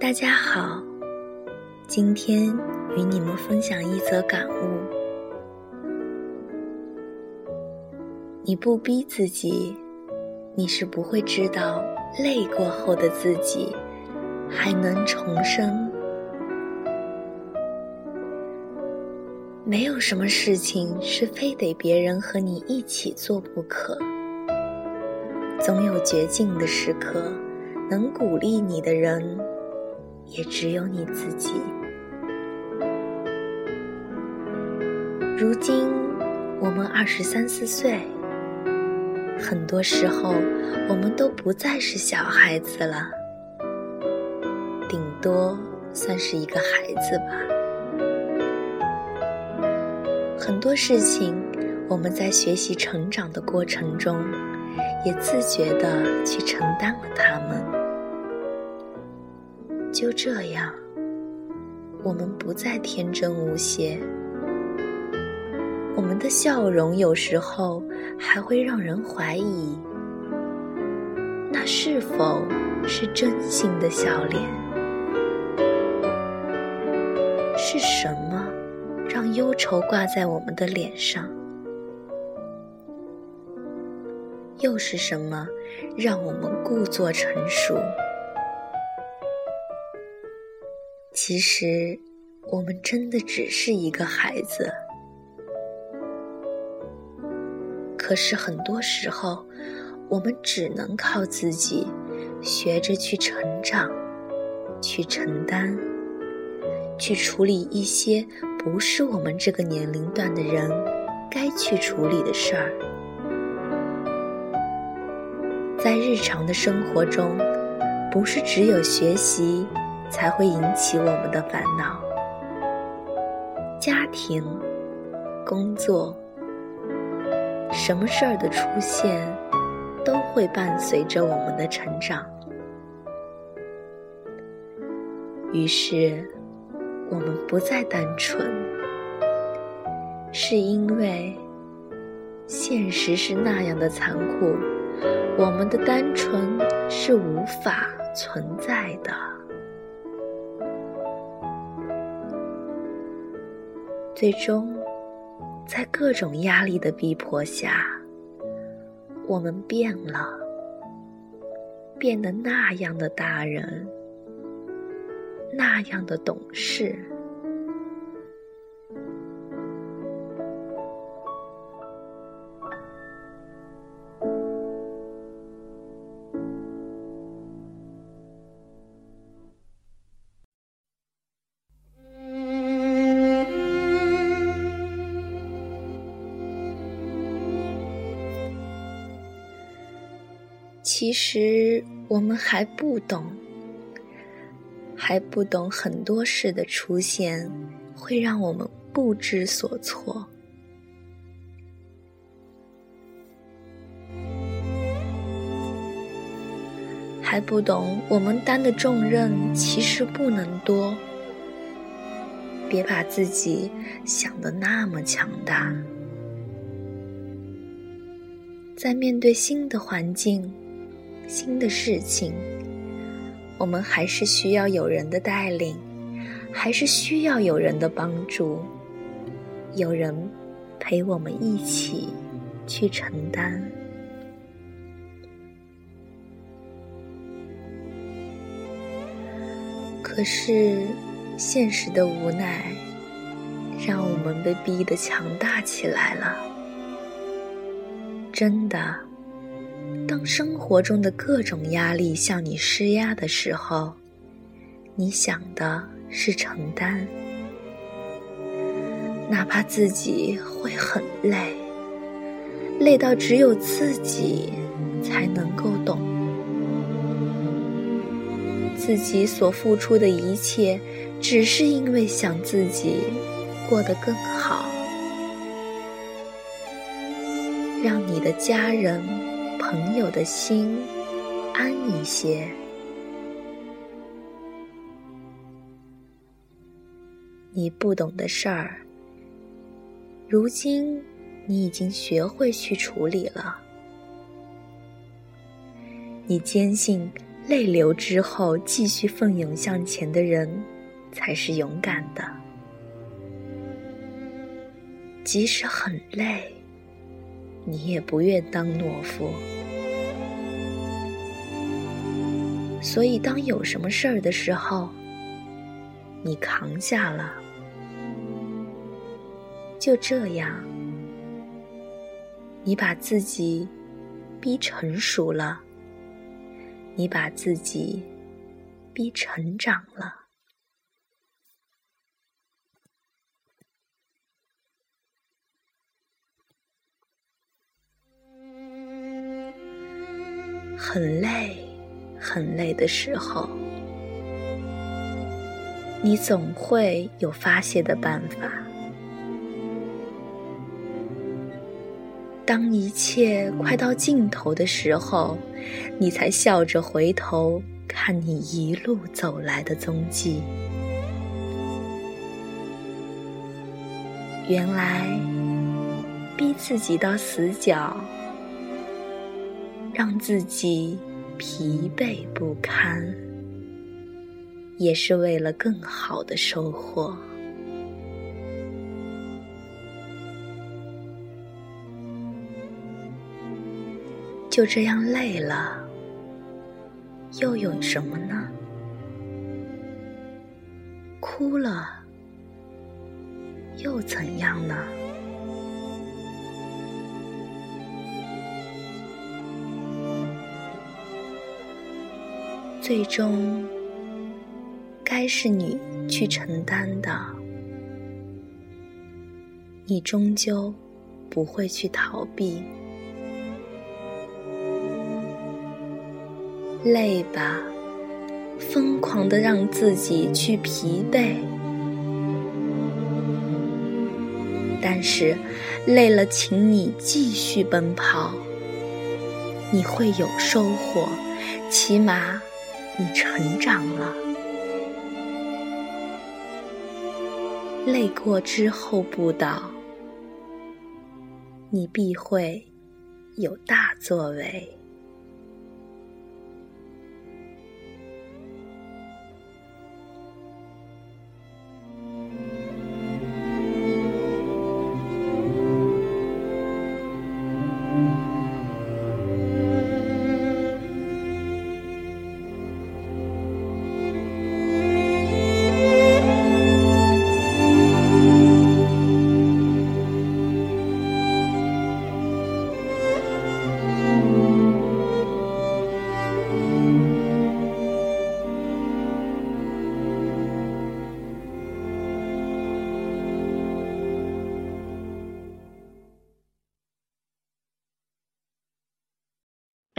大家好，今天与你们分享一则感悟：你不逼自己，你是不会知道累过后的自己还能重生。没有什么事情是非得别人和你一起做不可。总有绝境的时刻，能鼓励你的人，也只有你自己。如今我们二十三四岁，很多时候我们都不再是小孩子了，顶多算是一个孩子吧。很多事情，我们在学习成长的过程中，也自觉地去承担了它们。就这样，我们不再天真无邪，我们的笑容有时候还会让人怀疑，那是否是真心的笑脸？是什么？让忧愁挂在我们的脸上，又是什么让我们故作成熟？其实，我们真的只是一个孩子。可是很多时候，我们只能靠自己，学着去成长，去承担。去处理一些不是我们这个年龄段的人该去处理的事儿。在日常的生活中，不是只有学习才会引起我们的烦恼，家庭、工作，什么事儿的出现，都会伴随着我们的成长。于是。我们不再单纯，是因为现实是那样的残酷，我们的单纯是无法存在的。最终，在各种压力的逼迫下，我们变了，变得那样的大人。那样的懂事。其实我们还不懂。还不懂很多事的出现，会让我们不知所措；还不懂我们担的重任其实不能多。别把自己想的那么强大，在面对新的环境、新的事情。我们还是需要有人的带领，还是需要有人的帮助，有人陪我们一起去承担。可是，现实的无奈，让我们被逼得强大起来了。真的。当生活中的各种压力向你施压的时候，你想的是承担，哪怕自己会很累，累到只有自己才能够懂，自己所付出的一切，只是因为想自己过得更好，让你的家人。朋友的心安一些。你不懂的事儿，如今你已经学会去处理了。你坚信泪流之后继续奋勇向前的人，才是勇敢的。即使很累，你也不愿当懦夫。所以，当有什么事儿的时候，你扛下了，就这样，你把自己逼成熟了，你把自己逼成长了。很累。很累的时候，你总会有发泄的办法。当一切快到尽头的时候，你才笑着回头看你一路走来的踪迹。原来，逼自己到死角，让自己。疲惫不堪，也是为了更好的收获。就这样累了，又有什么呢？哭了，又怎样呢？最终，该是你去承担的。你终究不会去逃避。累吧，疯狂的让自己去疲惫。但是，累了，请你继续奔跑。你会有收获，起码。你成长了，累过之后不倒，你必会有大作为。